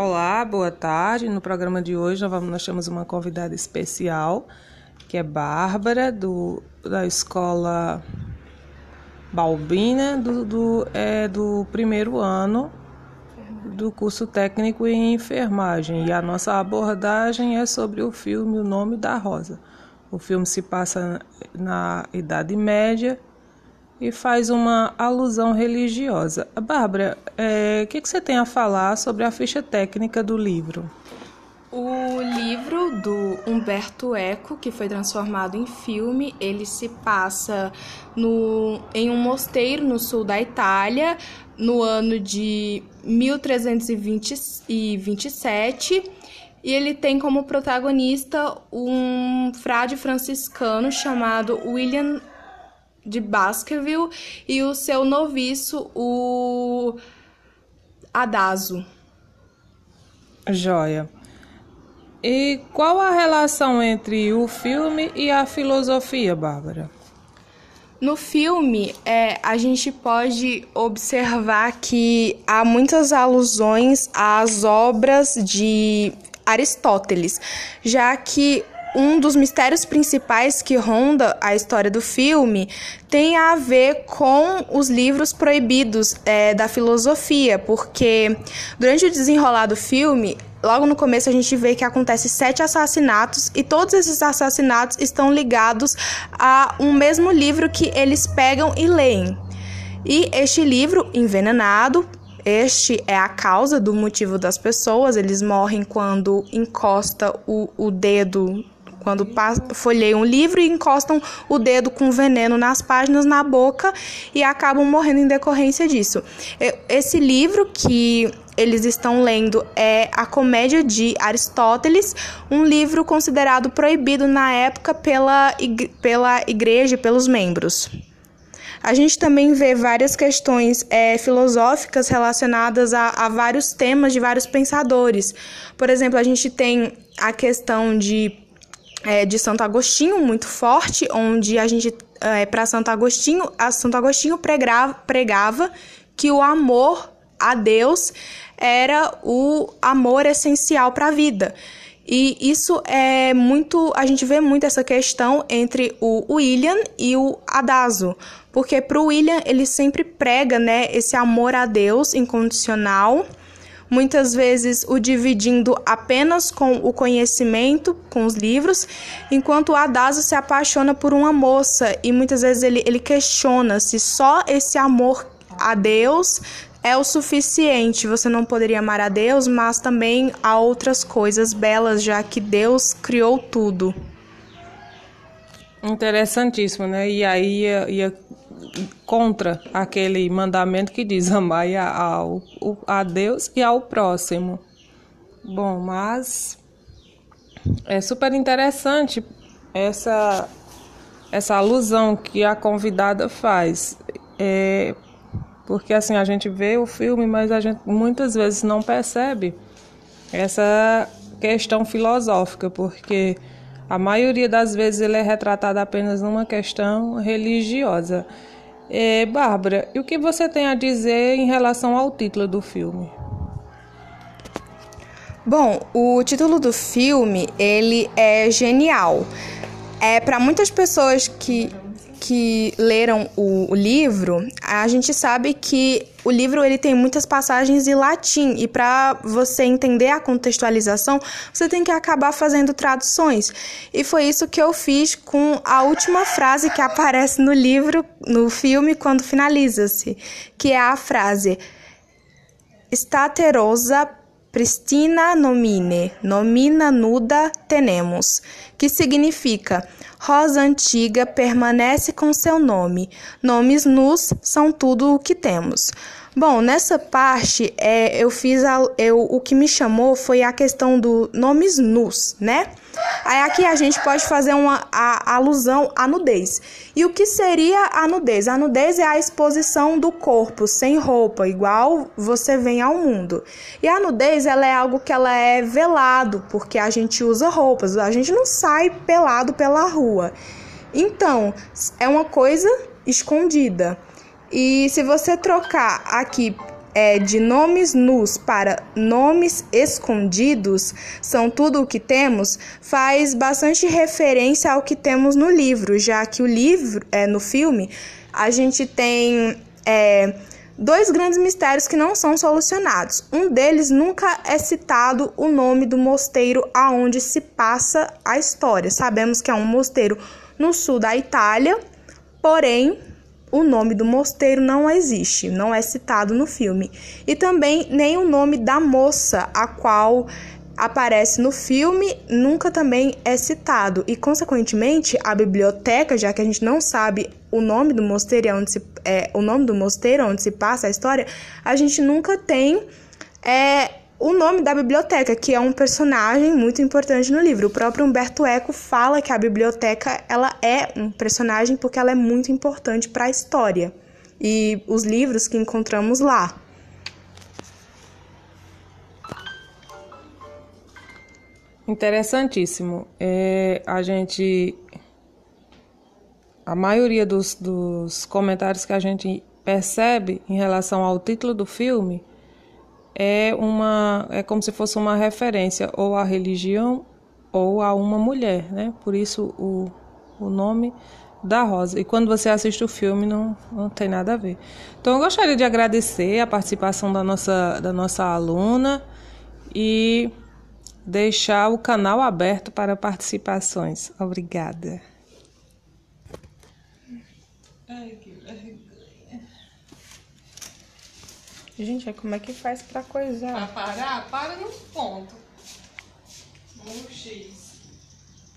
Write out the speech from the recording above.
Olá, boa tarde. No programa de hoje nós, vamos, nós temos uma convidada especial, que é Bárbara, do, da escola Balbina, do, do, é, do primeiro ano do curso técnico em enfermagem. E a nossa abordagem é sobre o filme O Nome da Rosa. O filme se passa na Idade Média e faz uma alusão religiosa. Bárbara, é, o que, que você tem a falar sobre a ficha técnica do livro? O livro do Humberto Eco, que foi transformado em filme, ele se passa no, em um mosteiro no sul da Itália, no ano de 1327, e ele tem como protagonista um frade franciscano chamado William de Baskerville e o seu noviço, o Adaso. Joia. E qual a relação entre o filme e a filosofia, Bárbara? No filme, é, a gente pode observar que há muitas alusões às obras de Aristóteles, já que um dos mistérios principais que ronda a história do filme tem a ver com os livros proibidos é, da filosofia, porque durante o desenrolar do filme, logo no começo a gente vê que acontece sete assassinatos e todos esses assassinatos estão ligados a um mesmo livro que eles pegam e leem. E este livro, Envenenado, este é a causa do motivo das pessoas. Eles morrem quando encosta o, o dedo quando folheiam um livro e encostam o dedo com veneno nas páginas, na boca e acabam morrendo em decorrência disso. Esse livro que eles estão lendo é A Comédia de Aristóteles, um livro considerado proibido na época pela, pela igreja, pelos membros. A gente também vê várias questões é, filosóficas relacionadas a, a vários temas de vários pensadores. Por exemplo, a gente tem a questão de é, de Santo Agostinho muito forte, onde a gente é, para Santo Agostinho, a Santo Agostinho pregava, pregava que o amor a Deus era o amor essencial para a vida. E isso é muito, a gente vê muito essa questão entre o William e o Adaso, porque para o William ele sempre prega, né, esse amor a Deus incondicional muitas vezes o dividindo apenas com o conhecimento, com os livros, enquanto o Adaso se apaixona por uma moça e muitas vezes ele, ele questiona se só esse amor a Deus é o suficiente. Você não poderia amar a Deus, mas também há outras coisas belas, já que Deus criou tudo. Interessantíssimo, né? E aí ia, ia contra aquele mandamento que diz amar a Deus e ao próximo. Bom, mas é super interessante essa essa alusão que a convidada faz. É, porque assim a gente vê o filme, mas a gente muitas vezes não percebe essa questão filosófica, porque a maioria das vezes ele é retratado apenas numa questão religiosa. É, Bárbara, e o que você tem a dizer em relação ao título do filme? Bom, o título do filme ele é genial. É para muitas pessoas que que leram o, o, livro, a gente sabe que o livro ele tem muitas passagens em latim e para você entender a contextualização, você tem que acabar fazendo traduções. E foi isso que eu fiz com a última frase que aparece no livro, no filme quando finaliza-se, que é a frase Staterosa pristina nomine, nomina nuda tenemos, que significa rosa antiga permanece com seu nome, nomes nus são tudo o que temos. Bom, nessa parte é, eu fiz a, eu, o que me chamou foi a questão do nomes nus, né? Aí aqui a gente pode fazer uma a, alusão à nudez. E o que seria a nudez? A nudez é a exposição do corpo sem roupa, igual você vem ao mundo. E a nudez ela é algo que ela é velado, porque a gente usa roupas, a gente não sai pelado pela rua. Então, é uma coisa escondida. E se você trocar aqui é, de nomes nus para nomes escondidos são tudo o que temos, faz bastante referência ao que temos no livro, já que o livro, é, no filme, a gente tem é, dois grandes mistérios que não são solucionados. Um deles nunca é citado o nome do mosteiro aonde se passa a história. Sabemos que é um mosteiro no sul da Itália, porém o nome do mosteiro não existe, não é citado no filme. E também nem o nome da moça a qual aparece no filme nunca também é citado. E, consequentemente, a biblioteca, já que a gente não sabe o nome do mosteiro onde se, é, o nome do mosteiro onde se passa a história, a gente nunca tem é, o nome da biblioteca, que é um personagem muito importante no livro. O próprio Humberto Eco fala que a biblioteca ela é um personagem porque ela é muito importante para a história e os livros que encontramos lá. Interessantíssimo. É, a gente. A maioria dos, dos comentários que a gente percebe em relação ao título do filme é uma é como se fosse uma referência ou à religião ou a uma mulher, né? Por isso o, o nome da Rosa. E quando você assiste o filme não, não tem nada a ver. Então eu gostaria de agradecer a participação da nossa da nossa aluna e deixar o canal aberto para participações. Obrigada. Ai, que Gente, como é que faz pra coisar? Pra parar? Para no ponto. Um X.